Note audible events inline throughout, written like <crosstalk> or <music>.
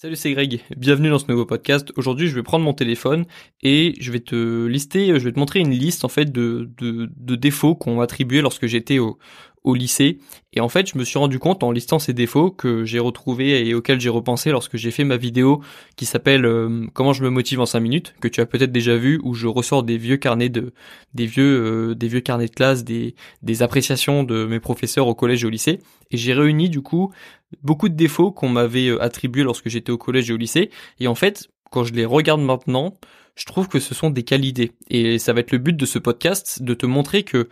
Salut, c'est Greg. Bienvenue dans ce nouveau podcast. Aujourd'hui, je vais prendre mon téléphone et je vais te lister, je vais te montrer une liste en fait de, de, de défauts qu'on attribué lorsque j'étais au, au lycée. Et en fait, je me suis rendu compte en listant ces défauts que j'ai retrouvés et auxquels j'ai repensé lorsque j'ai fait ma vidéo qui s'appelle euh, Comment je me motive en 5 minutes, que tu as peut-être déjà vu, où je ressors des vieux carnets de, des vieux, euh, des vieux carnets de classe, des, des appréciations de mes professeurs au collège et au lycée. Et j'ai réuni du coup beaucoup de défauts qu'on m'avait euh, attribués lorsque j'étais au collège et au lycée. Et en fait, quand je les regarde maintenant, je trouve que ce sont des qualités. Et ça va être le but de ce podcast, de te montrer que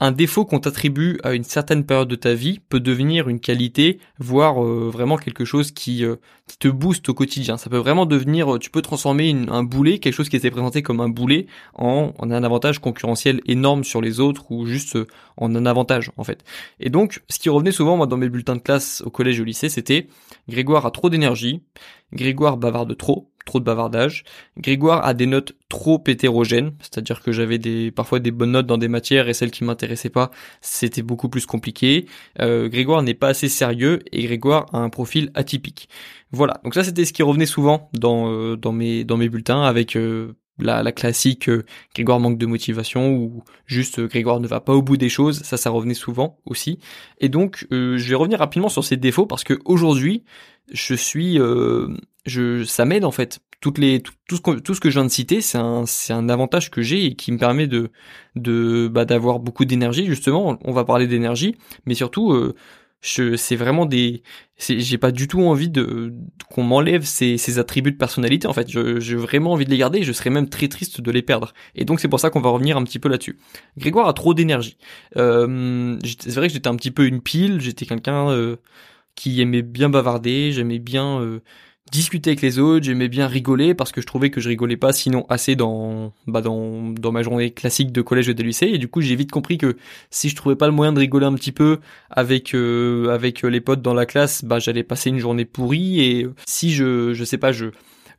un défaut qu'on t'attribue à une certaine période de ta vie peut devenir une qualité, voire euh, vraiment quelque chose qui, euh, qui te booste au quotidien. Ça peut vraiment devenir, euh, tu peux transformer un boulet, quelque chose qui était présenté comme un boulet, en, en un avantage concurrentiel énorme sur les autres ou juste en un avantage en fait. Et donc, ce qui revenait souvent moi dans mes bulletins de classe au collège et au lycée, c'était Grégoire a trop d'énergie, Grégoire bavarde trop, trop de bavardage. Grégoire a des notes trop hétérogènes, c'est-à-dire que j'avais des parfois des bonnes notes dans des matières et celles qui m'intéressaient pas, c'était beaucoup plus compliqué. Euh, Grégoire n'est pas assez sérieux et Grégoire a un profil atypique. Voilà, donc ça c'était ce qui revenait souvent dans euh, dans mes dans mes bulletins avec euh, la, la, classique Grégoire manque de motivation ou juste Grégoire ne va pas au bout des choses, ça ça revenait souvent aussi. Et donc je vais revenir rapidement sur ces défauts parce que aujourd'hui je suis je ça m'aide en fait. Toutes les tout, ce que, tout ce que je viens de citer c'est un c'est un avantage que j'ai et qui me permet de de bah d'avoir beaucoup d'énergie. Justement on va parler d'énergie mais surtout euh, je c'est vraiment des j'ai pas du tout envie de qu'on m'enlève ces, ces attributs de personnalité en fait. J'ai vraiment envie de les garder et je serais même très triste de les perdre. Et donc c'est pour ça qu'on va revenir un petit peu là-dessus. Grégoire a trop d'énergie. Euh, c'est vrai que j'étais un petit peu une pile. J'étais quelqu'un euh, qui aimait bien bavarder. J'aimais bien euh, discuter avec les autres, j'aimais bien rigoler parce que je trouvais que je rigolais pas sinon assez dans bah dans dans ma journée classique de collège et de lycée. Et du coup j'ai vite compris que si je trouvais pas le moyen de rigoler un petit peu avec euh, avec les potes dans la classe, bah j'allais passer une journée pourrie. Et si je je sais pas je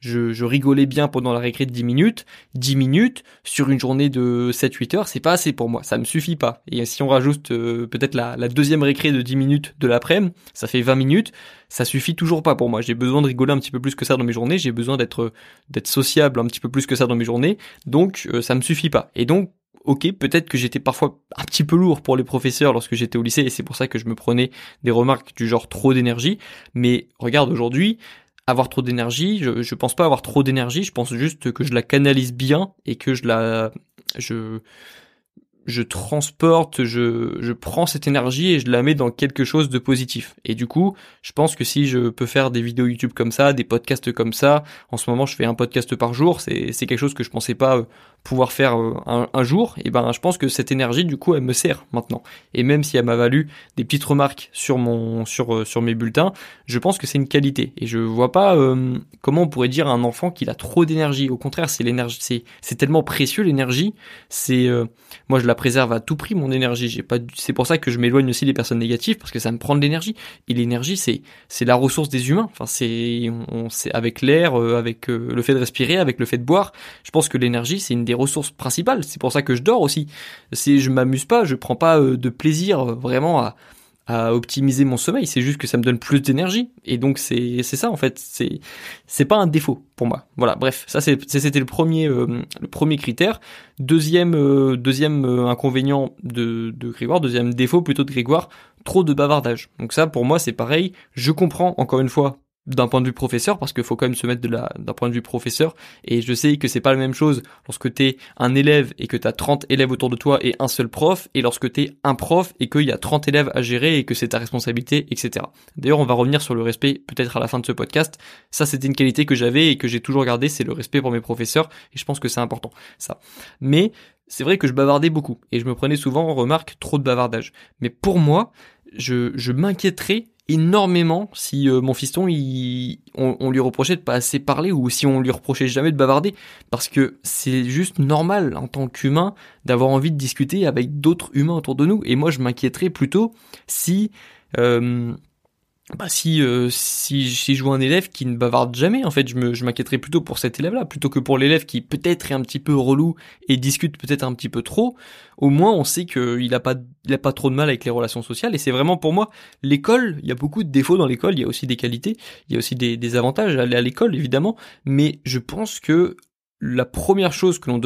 je, rigolais bien pendant la récré de 10 minutes. 10 minutes sur une journée de 7-8 heures, c'est pas assez pour moi, ça me suffit pas. Et si on rajoute euh, peut-être la, deuxième récré de 10 minutes de l'après-midi, ça fait 20 minutes, ça suffit toujours pas pour moi. J'ai besoin de rigoler un petit peu plus que ça dans mes journées, j'ai besoin d'être d'être sociable un petit peu plus que ça dans mes journées, donc euh, ça me suffit pas. Et donc ok, peut-être que j'étais parfois un petit peu lourd pour les professeurs lorsque j'étais au lycée et c'est pour ça que je me prenais des remarques du genre trop d'énergie. Mais regarde aujourd'hui, avoir trop d'énergie, je, pense pas avoir trop d'énergie, je pense juste que je la canalise bien et que je la je je transporte, je, je prends cette énergie et je la mets dans quelque chose de positif. Et du coup, je pense que si je peux faire des vidéos YouTube comme ça, des podcasts comme ça, en ce moment je fais un podcast par jour, c'est, quelque chose que je pensais pas euh, pouvoir faire euh, un, jour, et ben je pense que cette énergie du coup elle me sert maintenant. Et même si elle m'a valu des petites remarques sur mon sur euh, sur mes bulletins, je pense que c'est une qualité. Et je vois pas comment on pourrait dire à un enfant qu'il a trop d'énergie. Au contraire, c'est l'énergie, c'est tellement précieux l'énergie. C'est moi je la préserve à tout prix mon énergie. C'est pour ça que je m'éloigne aussi des personnes négatives parce que ça me prend de l'énergie. Et l'énergie, c'est, c'est la ressource des humains. Enfin, c'est, on, c'est avec l'air, euh, avec euh, le fait de respirer, avec le fait de boire. Je pense que l'énergie, c'est une des ressources principales. C'est pour ça que je dors aussi. Si je m'amuse pas, je prends pas euh, de plaisir vraiment à, à optimiser mon sommeil, c'est juste que ça me donne plus d'énergie. Et donc c'est c'est ça en fait, c'est c'est pas un défaut pour moi. Voilà, bref, ça c'était le premier euh, le premier critère. Deuxième euh, deuxième euh, inconvénient de de Grégoire, deuxième défaut plutôt de Grégoire, trop de bavardage. Donc ça pour moi c'est pareil, je comprends encore une fois d'un point de vue professeur parce qu'il faut quand même se mettre de d'un point de vue professeur. Et je sais que c'est pas la même chose lorsque t'es un élève et que t'as 30 élèves autour de toi et un seul prof et lorsque t'es un prof et qu'il y a 30 élèves à gérer et que c'est ta responsabilité etc d'ailleurs on va revenir sur le respect peut-être à la fin de ce podcast. Ça c'était une qualité que j'avais et que j'ai toujours gardé c'est le respect pour mes professeurs et je pense que c'est important ça. Mais c'est vrai que je bavardais beaucoup et je me prenais souvent en remarque trop de bavardage mais pour moi je, je m'inquiéterais énormément si euh, mon fiston on, lui reprochait de pas assez parler ou si on lui reprochait jamais de bavarder. Parce que c'est juste normal en tant qu'humain d'avoir envie de discuter avec d'autres humains autour de nous. Et moi je m'inquiéterais plutôt si euh, bah si euh, si si je vois un élève qui ne bavarde jamais en fait je me je m'inquiéterais plutôt pour cet élève là plutôt que pour l'élève qui peut-être est un petit peu relou et discute peut-être un petit peu trop. Au moins on sait qu'il a pas il a pas trop de mal avec les relations sociales. Et c'est vraiment pour moi l'école il y a beaucoup de défauts dans l'école il y a aussi des qualités il y a aussi des, des avantages à aller à l'école évidemment. Mais je pense que la première chose que l'on,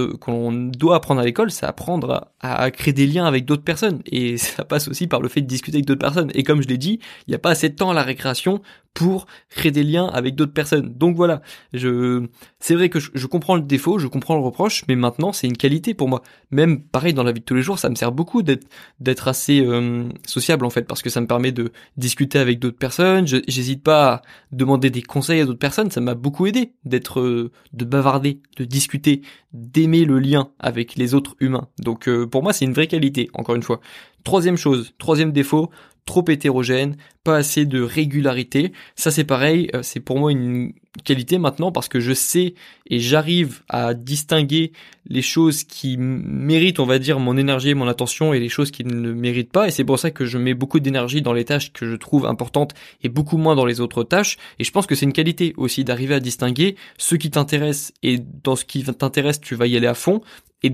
doit apprendre à l'école, c'est apprendre à, créer des liens avec d'autres personnes. Et <laughs> ça passe aussi par le fait de discuter avec d'autres personnes. Et comme je l'ai dit, il n'y a pas assez de temps à la récréation pour créer des liens avec d'autres personnes. Donc voilà, je, c'est vrai que je, comprends le défaut, je comprends le reproche, mais maintenant c'est une qualité pour moi. Même pareil dans la vie de tous les jours, ça me sert beaucoup d'être d'être assez euh, sociable en fait, parce que ça me permet de discuter avec d'autres personnes. j'hésite pas à demander des conseils à d'autres personnes, ça m'a beaucoup aidé d'être, euh, de bavarder, de discuter, d'aimer le lien avec les autres humains. Donc euh, pour moi c'est une vraie qualité. Encore une fois. Troisième chose, troisième défaut, trop hétérogène, pas assez de régularité. Ça c'est pareil, euh, c'est pour moi une qualité maintenant parce que je sais et j'arrive à distinguer les choses qui méritent, on va dire, mon énergie et mon attention et les choses qui ne le méritent pas. Et c'est pour ça que je mets beaucoup d'énergie dans les tâches que je trouve importantes et beaucoup moins dans les autres tâches. Et je pense que c'est une qualité aussi d'arriver à distinguer ce qui t'intéresse et dans ce qui t'intéresse, tu vas y aller à fond et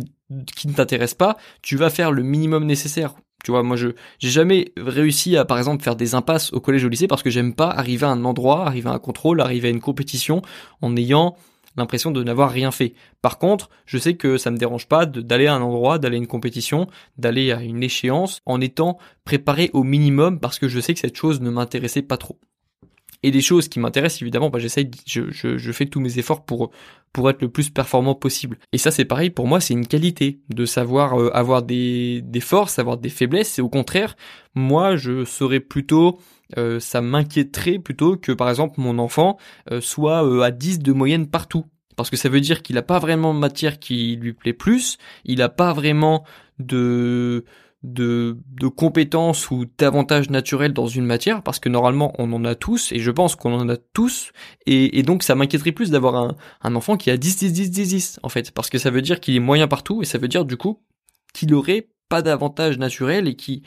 qui ne t'intéresse pas, tu vas faire le minimum nécessaire tu vois, moi je j'ai jamais réussi à par exemple faire des impasses au collège ou au lycée parce que j'aime pas arriver à un endroit, arriver à un contrôle, arriver à une compétition en ayant l'impression de n'avoir rien fait. Par contre, je sais que ça me dérange pas d'aller à un endroit, d'aller à une compétition, d'aller à une échéance en étant préparé au minimum parce que je sais que cette chose ne m'intéressait pas trop et des choses qui m'intéressent évidemment bah j'essaye je, je, je, fais tous mes efforts pour pour être le plus performant possible. Et ça c'est pareil pour moi c'est une qualité de savoir euh, avoir des des forces avoir des faiblesses. Et au contraire moi je serais plutôt euh, ça m'inquiéterait plutôt que par exemple mon enfant euh, soit à 10 de moyenne partout. Parce que ça veut dire qu'il a pas vraiment de matière qui lui plaît plus, il a pas vraiment de de, de compétences ou d'avantages naturels dans une matière, parce que normalement on en a tous, et je pense qu'on en a tous, et, donc ça m'inquiéterait plus d'avoir un, un enfant qui a 10, 10, 10, 10, 10, en fait, parce que ça veut dire qu'il est moyen partout, et ça veut dire du coup qu'il aurait pas d'avantages naturels et qui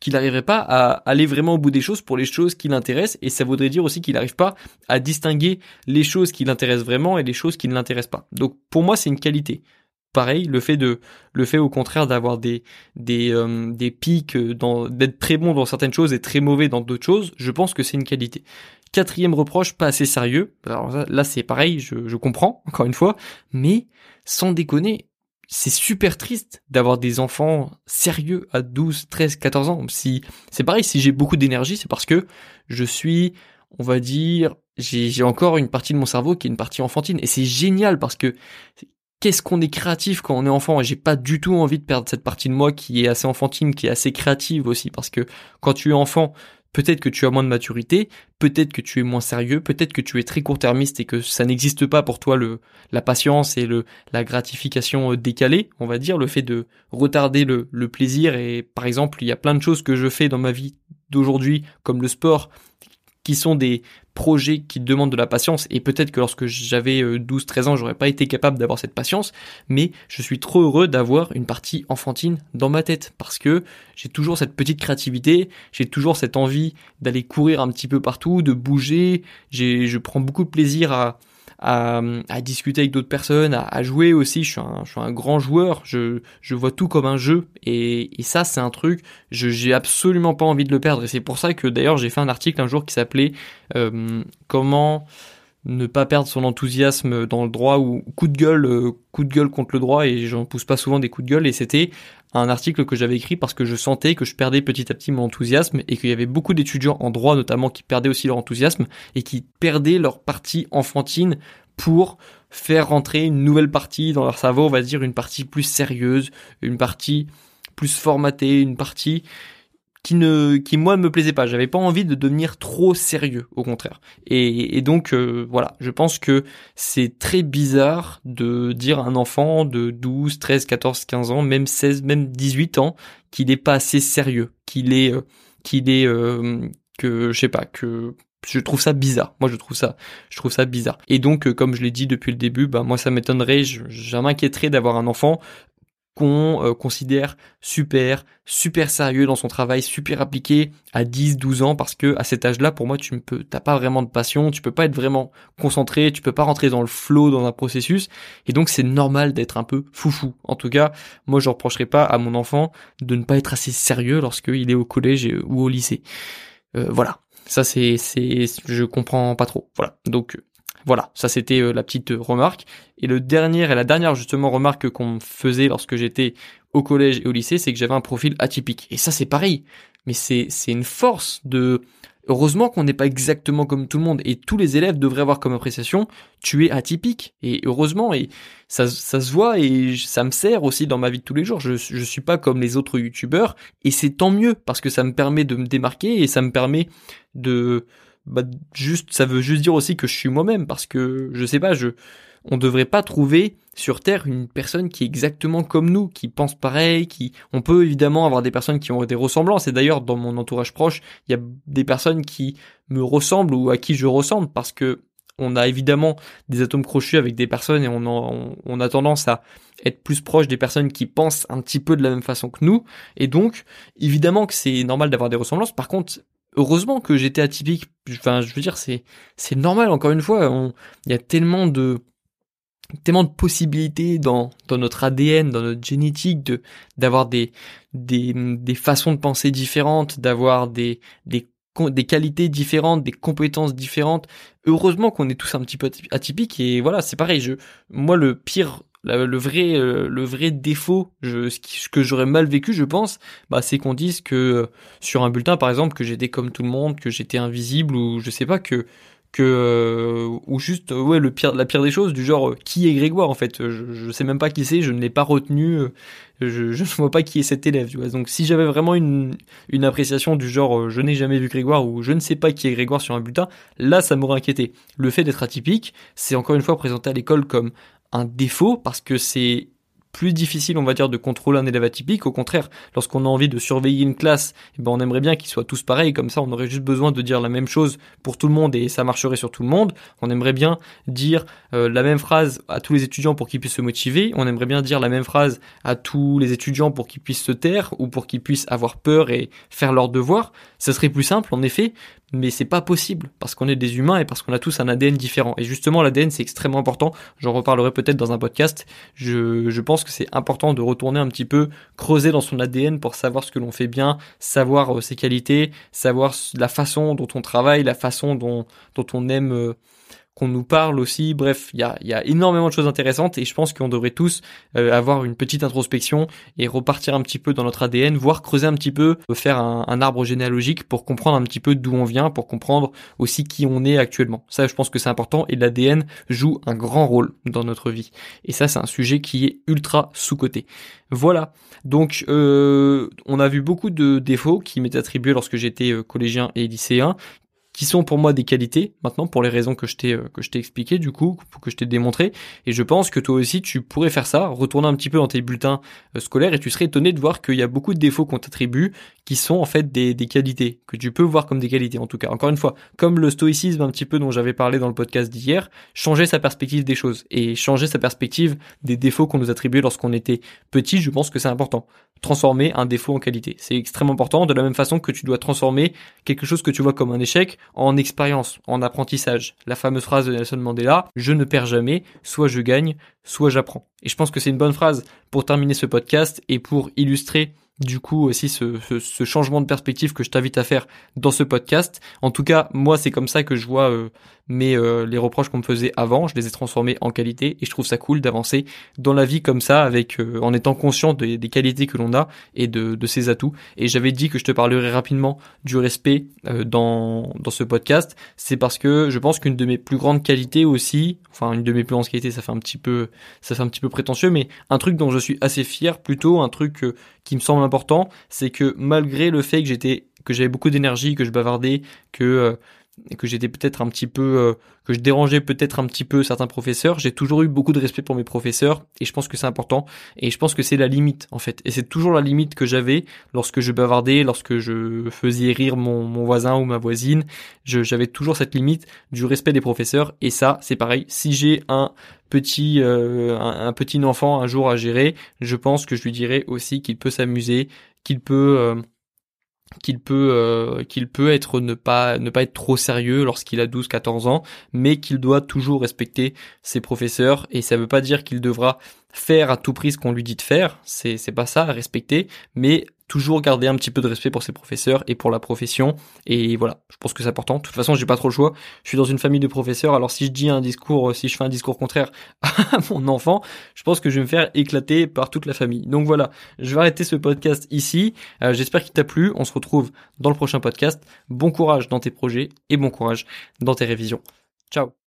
qu'il n'arriverait pas à aller vraiment au bout des choses pour les choses qui l'intéressent et ça voudrait dire aussi qu'il n'arrive pas à distinguer les choses qui l'intéressent vraiment et les choses qui ne l'intéressent pas. Donc pour moi c'est une qualité pareil, le fait de, le fait au contraire d'avoir des des euh, des pics dans d'être très bon dans certaines choses et très mauvais dans d'autres choses, je pense que c'est une qualité. Quatrième reproche, pas assez sérieux. Alors là, c'est pareil, je, je comprends <laughs> encore une fois, mais sans déconner, c'est super triste d'avoir des enfants sérieux à 12, 13, 14 ans. Si c'est pareil, si j'ai beaucoup d'énergie, c'est parce que je suis, on va dire, j'ai encore une partie de mon cerveau qui est une partie enfantine et c'est génial parce que qu'est-ce qu'on est créatif quand on est enfant. Et j'ai pas du tout envie de perdre cette partie de moi qui est assez enfantine, qui est assez créative aussi. Parce que quand tu es enfant, peut-être que tu as moins de maturité, peut-être que tu es moins sérieux, peut-être que tu es très court-termiste et que ça n'existe pas pour toi le la patience et le la gratification euh, décalée, on va dire. Le fait de retarder le, le plaisir et par exemple, il y a plein de choses que je fais dans ma vie d'aujourd'hui comme le sport qui sont des projets qui demandent de la patience. Et peut-être que lorsque j'avais 12-13 euh, ans j'aurais pas été capable d'avoir cette patience. Mais je suis trop heureux d'avoir une partie enfantine dans ma tête. Parce que j'ai toujours cette petite créativité. J'ai toujours cette envie d'aller courir un petit peu partout de bouger. J'ai je prends beaucoup de plaisir à à, à discuter avec d'autres personnes, à, à, jouer aussi. Je suis, un, je suis un grand joueur. Je, je vois tout comme un jeu. Et, et ça, c'est un truc. Je j'ai absolument pas envie de le perdre. Et c'est pour ça que d'ailleurs, j'ai fait un article un jour qui s'appelait euh, Comment ne pas perdre son enthousiasme dans le droit ou coup de gueule, euh, coup de gueule contre le droit. Et j'en pousse pas souvent des coups de gueule. Et c'était un article que j'avais écrit parce que je sentais que je perdais petit à petit mon enthousiasme et qu'il y avait beaucoup d'étudiants en droit notamment qui perdaient aussi leur enthousiasme et qui perdaient leur partie enfantine pour faire rentrer une nouvelle partie dans leur cerveau, on va dire une partie plus sérieuse, une partie plus formatée, une partie qui ne qui moi ne me plaisait pas j'avais pas envie de devenir trop sérieux au contraire et, et donc euh, voilà je pense que c'est très bizarre de dire à un enfant de 12 13 14 15 ans même 16 même 18 ans qu'il n'est pas assez sérieux qu'il est euh, qu'il est euh, que je sais pas que je trouve ça bizarre. Moi, je trouve ça, je trouve ça bizarre. Et donc, comme je l'ai dit depuis le début, bah moi, ça m'étonnerait, je, je m'inquiéterais d'avoir un enfant euh, considère super, super sérieux dans son travail, super appliqué à 10, 12 ans parce que à cet âge-là, pour moi, tu ne peux, t'as pas vraiment de passion, tu peux pas être vraiment concentré, tu peux pas rentrer dans le flow dans un processus et donc c'est normal d'être un peu foufou. En tout cas, moi je reprocherai pas à mon enfant de ne pas être assez sérieux lorsqu'il est au collège ou au lycée. Euh, voilà. Ça c'est c'est je comprends pas trop. Voilà. Donc voilà, ça c'était euh, la petite remarque. Et le dernier et la dernière justement remarque qu'on faisait lorsque j'étais au collège et au lycée, c'est que j'avais un profil atypique. Et ça c'est pareil, mais c'est c'est une force de Heureusement qu'on n'est pas exactement comme tout le monde et tous les élèves devraient avoir comme appréciation tu es atypique et heureusement et ça, ça se voit et ça me sert aussi dans ma vie de tous les jours. Je je suis pas comme les autres youtubeurs et c'est tant mieux parce que ça me permet de me démarquer et ça me permet de bah juste ça veut juste dire aussi que je suis moi-même parce que je sais pas je on devrait pas trouver sur terre une personne qui est exactement comme nous qui pense pareil qui on peut évidemment avoir des personnes qui ont des ressemblances et d'ailleurs dans mon entourage proche il y a des personnes qui me ressemblent ou à qui je ressemble parce que on a évidemment des atomes crochus avec des personnes et on, on, on, a tendance à être plus proche des personnes qui pensent un petit peu de la même façon que nous. Et donc, évidemment que c'est normal d'avoir des ressemblances. Par contre, heureusement que j'étais atypique. Enfin, je veux dire, c'est c'est normal. Encore une fois, il y a tellement de tellement de possibilités dans dans notre ADN, dans notre génétique, de d'avoir des des des façons de penser différentes, d'avoir des des des qualités différentes, des compétences différentes. Heureusement qu'on est tous un petit peu atypiques et voilà, c'est pareil. Je, moi, le pire le vrai euh, le vrai défaut ce, que j'aurais mal vécu je pense bah c'est qu'on dise que euh, sur un bulletin par exemple que j'étais comme tout le monde que j'étais invisible ou je sais pas que euh, ou juste ouais le la pire des choses du genre qui est Grégoire en fait. Je, sais même pas qui c'est je ne l'ai pas retenu je, je ne <laughs> vois pas qui est cet élève tu vois. Donc si j'avais vraiment une une appréciation du genre je n'ai jamais vu Grégoire ou je ne sais pas qui est Grégoire sur un bulletin là ça m'aurait inquiété. Le fait d'être atypique c'est encore une fois présenté à l'école comme un défaut parce que c'est plus difficile, on va dire, de contrôler un élève atypique. Au contraire, lorsqu'on a envie de surveiller une classe, eh ben, on aimerait bien qu'ils soient tous pareils. Comme ça, on aurait juste besoin de dire la même chose pour tout le monde et ça marcherait sur tout le monde. On aimerait bien dire euh, la même phrase à tous les étudiants pour qu'ils puissent se motiver. On aimerait bien dire la même phrase à tous les étudiants pour qu'ils puissent se taire ou pour qu'ils puissent avoir peur et faire leurs devoirs. Ça serait plus simple, en effet, mais c'est pas possible parce qu'on est des humains et parce qu'on a tous un ADN différent. Et justement, l'ADN c'est extrêmement important. J'en reparlerai peut-être dans un podcast. Je, je pense que c'est important de retourner un petit peu creuser dans son ADN pour savoir ce que l'on fait bien, savoir euh, ses qualités, savoir la façon dont on travaille, la façon dont dont on aime euh, qu'on nous parle aussi. Bref, il y a, y a, énormément de choses intéressantes et je pense qu'on devrait tous euh, avoir une petite introspection et repartir un petit peu dans notre ADN, voire creuser un petit peu, faire un, arbre généalogique pour comprendre un petit peu d'où on vient, pour comprendre aussi qui on est actuellement. Ça, je pense que c'est important et l'ADN joue un grand rôle dans notre vie. Et ça, c'est un sujet qui est ultra sous-coté. Voilà. Donc, euh, on a vu beaucoup de défauts qui m'étaient attribués lorsque j'étais euh, collégien et lycéen, qui sont pour moi des qualités maintenant pour les raisons que je t'ai euh, que je t'ai expliqué du coup que je t'ai démontré et je pense que toi aussi tu pourrais faire ça retourner un petit peu dans tes bulletins euh, scolaires et tu serais étonné de voir qu'il y a beaucoup de défauts qu'on t'attribue qui sont en fait des, des qualités que tu peux voir comme des qualités en tout cas. Encore une fois comme le stoïcisme un petit peu dont j'avais parlé dans le podcast d'hier changer sa perspective des choses et changer sa perspective des défauts qu'on nous attribuait lorsqu'on était petit je pense que c'est important. Transformer un défaut en qualité c'est extrêmement important de la même façon que tu dois transformer quelque chose que tu vois comme un échec en expérience, en apprentissage. La fameuse phrase de Nelson Mandela, je ne perds jamais, soit je gagne, soit j'apprends. Et je pense que c'est une bonne phrase pour terminer ce podcast et pour illustrer du coup aussi ce, ce, changement de perspective que je t'invite à faire dans ce podcast. En tout cas, moi c'est comme ça que je vois euh, mais euh, les reproches qu'on me faisait avant, je les ai transformés en qualité et je trouve ça cool d'avancer dans la vie comme ça avec euh, en étant conscient des, qualités que l'on a et de, de ses atouts. Et j'avais dit que je te parlerai rapidement du respect dans dans ce podcast, c'est parce que je pense qu'une de mes plus grandes qualités aussi, enfin une de mes plus grandes qualités, ça fait un petit peu ça fait un petit peu prétentieux, mais un truc dont je suis assez fier, plutôt un truc qui me semble c'est que malgré le fait que j'étais que j'avais beaucoup d'énergie, que je bavardais, que que j'étais peut-être un petit peu, euh, que je dérangeais peut-être un petit peu certains professeurs, j'ai toujours eu beaucoup de respect pour mes professeurs et je pense que c'est important et je pense que c'est la limite en fait. Et c'est toujours la limite que j'avais lorsque je bavardais, lorsque je faisais rire mon, mon voisin ou ma voisine. J'avais toujours cette limite du respect des professeurs et ça, c'est pareil. Si j'ai un petit euh, un, petit enfant un jour à gérer, je pense que je lui dirais aussi qu'il peut s'amuser, qu'il peut euh, qu'il peut euh, qu'il peut être ne pas ne pas être trop sérieux lorsqu'il a 12 14 ans mais qu'il doit toujours respecter ses professeurs. Et ça veut pas dire qu'il devra faire à tout prix ce qu'on lui dit de faire. C'est c'est pas ça à respecter. Mais toujours garder un petit peu de respect pour ses professeurs et pour la profession. Et voilà, je pense que c'est important. De toute façon, j'ai pas trop le choix. Je suis dans une famille de professeurs, alors si je dis un discours, si je fais un discours contraire <laughs> à mon enfant, je pense que je vais me faire éclater par toute la famille. Donc voilà, je vais arrêter ce podcast ici. Euh, j'espère qu'il t'a plu. On se retrouve dans le prochain podcast. Bon courage dans tes projets et bon courage dans tes révisions. Ciao